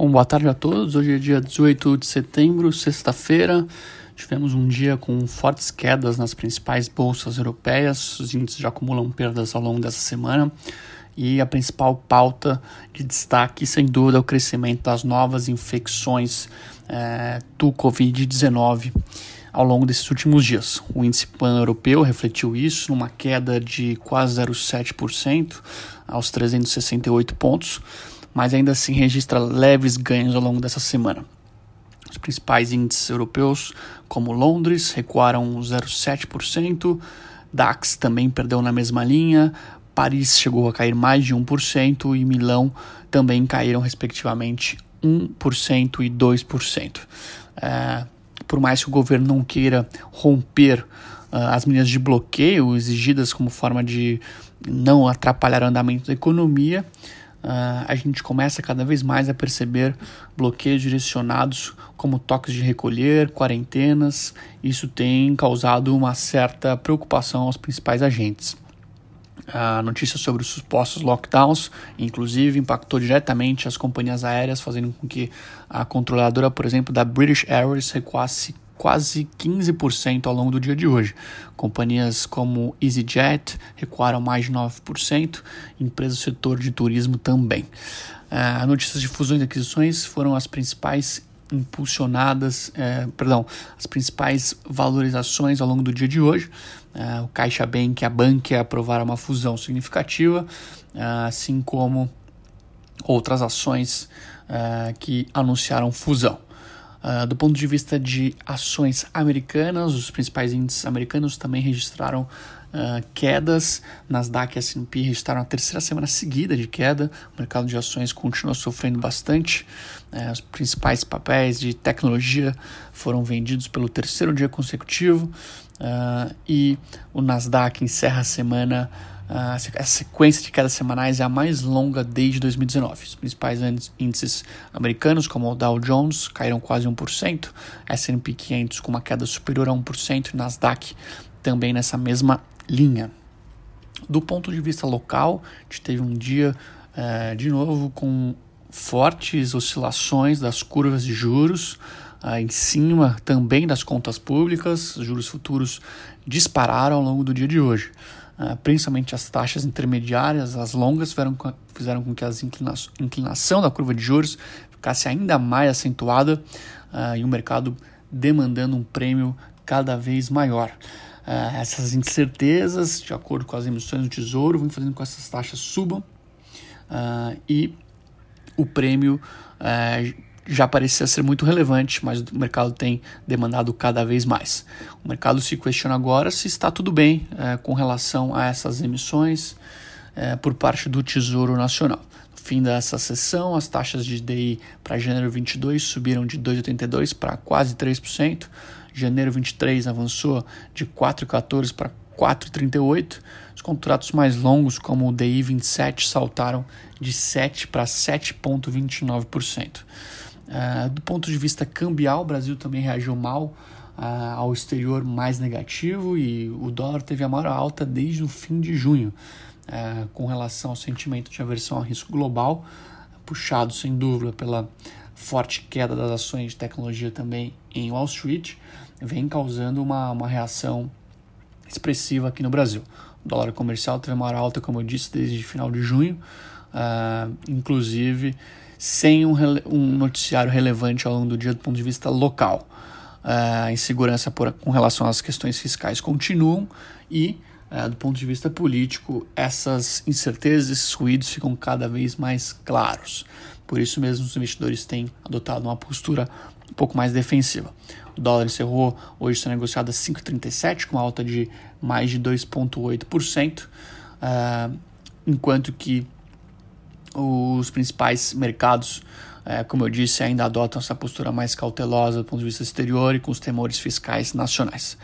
Bom, boa tarde a todos. Hoje é dia 18 de setembro, sexta-feira. Tivemos um dia com fortes quedas nas principais bolsas europeias. Os índices já acumulam perdas ao longo dessa semana. E a principal pauta de destaque, sem dúvida, é o crescimento das novas infecções é, do Covid-19 ao longo desses últimos dias. O índice pan-europeu refletiu isso numa queda de quase 0,7% aos 368 pontos mas ainda assim registra leves ganhos ao longo dessa semana. Os principais índices europeus, como Londres, recuaram 0,7%, DAX também perdeu na mesma linha, Paris chegou a cair mais de 1% e Milão também caíram respectivamente 1% e 2%. É, por mais que o governo não queira romper uh, as medidas de bloqueio exigidas como forma de não atrapalhar o andamento da economia, uh, a gente começa cada vez mais a perceber bloqueios direcionados como toques de recolher, quarentenas. Isso tem causado uma certa preocupação aos principais agentes. A notícia sobre os supostos lockdowns, inclusive, impactou diretamente as companhias aéreas, fazendo com que a controladora, por exemplo, da British Airways recuasse quase 15% ao longo do dia de hoje. Companhias como EasyJet recuaram mais de 9%, empresas do setor de turismo também. Uh, notícias de fusões e aquisições foram as principais impulsionadas, eh, perdão, as principais valorizações ao longo do dia de hoje. Uh, o Caixa Bank e a Bankia aprovaram uma fusão significativa, assim como outras ações que anunciaram fusão. Uh, do ponto de vista de ações americanas, os principais índices americanos também registraram uh, quedas. Nasdaq e S&P registraram a terceira semana seguida de queda. O mercado de ações continua sofrendo bastante. Uh, os principais papéis de tecnologia foram vendidos pelo terceiro dia consecutivo. Uh, e o Nasdaq encerra a semana a sequência de quedas semanais é a mais longa desde 2019. Os principais índices americanos, como o Dow Jones, caíram quase 1%, S&P 500 com uma queda superior a 1% e Nasdaq também nessa mesma linha. Do ponto de vista local, a gente teve um dia, uh, de novo, com fortes oscilações das curvas de juros, uh, em cima também das contas públicas, os juros futuros dispararam ao longo do dia de hoje. Uh, principalmente as taxas intermediárias, as longas, fizeram, fizeram com que a inclina inclinação da curva de juros ficasse ainda mais acentuada uh, e o mercado demandando um prêmio cada vez maior. Uh, essas incertezas, de acordo com as emissões do Tesouro, vão fazendo com que essas taxas subam e o prêmio já parecia ser muito relevante, mas o mercado tem demandado cada vez mais. O mercado se questiona agora se está tudo bem é, com relação a essas emissões é, por parte do Tesouro Nacional. No fim dessa sessão, as taxas de DI para janeiro 22 subiram de 2,82 para quase 3%. Janeiro 23 avançou de 4,14 para 4,38. Os contratos mais longos, como o DI 27, saltaram de 7 para 7,29%. Uh, do ponto de vista cambial, o Brasil também reagiu mal uh, ao exterior mais negativo e o dólar teve a maior alta desde o fim de junho, uh, com relação ao sentimento de aversão ao risco global, puxado sem dúvida pela forte queda das ações de tecnologia também em Wall Street, vem causando uma, uma reação expressiva aqui no Brasil. O dólar comercial teve a maior alta, como eu disse, desde final de junho, inclusive sem um, um noticiário relevante ao longo do dia do ponto de vista local. Uh, a insegurança por, com relação às questões fiscais continuam e, uh, do ponto de vista político, essas incertezas, esses ruídos ficam cada vez mais claros. Por isso mesmo, os investidores têm adotado uma postura um pouco mais defensiva. O dólar encerrou hoje sendo negociado a 5,37, com alta de mais de 2,8%, uh, enquanto que os principais mercados, é, como eu disse, ainda adotam essa postura mais cautelosa do ponto de vista exterior e com os temores fiscais nacionais.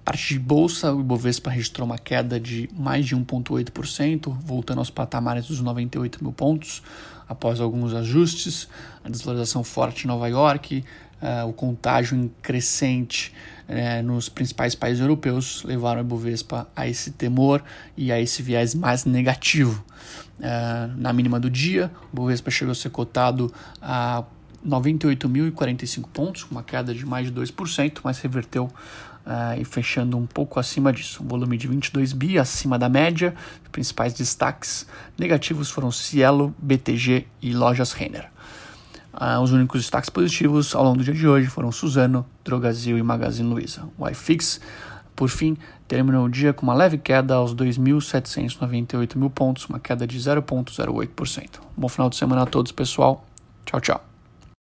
A parte de bolsa, o Ibovespa registrou uma queda de mais de 1,8%, voltando aos patamares dos 98 mil pontos, após alguns ajustes, a desvalorização forte em Nova York, uh, o contágio crescente uh, nos principais países europeus levaram o Ibovespa a esse temor e a esse viés mais negativo. Uh, na mínima do dia, o Ibovespa chegou a ser cotado a 98.045 pontos, uma queda de mais de 2%, mas reverteu uh, e fechando um pouco acima disso. Um volume de 22 bi acima da média. Os principais destaques negativos foram Cielo, BTG e Lojas Renner. Uh, os únicos destaques positivos ao longo do dia de hoje foram Suzano, Drogazil e Magazine Luiza. O iFix, por fim, terminou o dia com uma leve queda aos 2.798 mil pontos, uma queda de 0,08%. Bom final de semana a todos, pessoal. Tchau, tchau.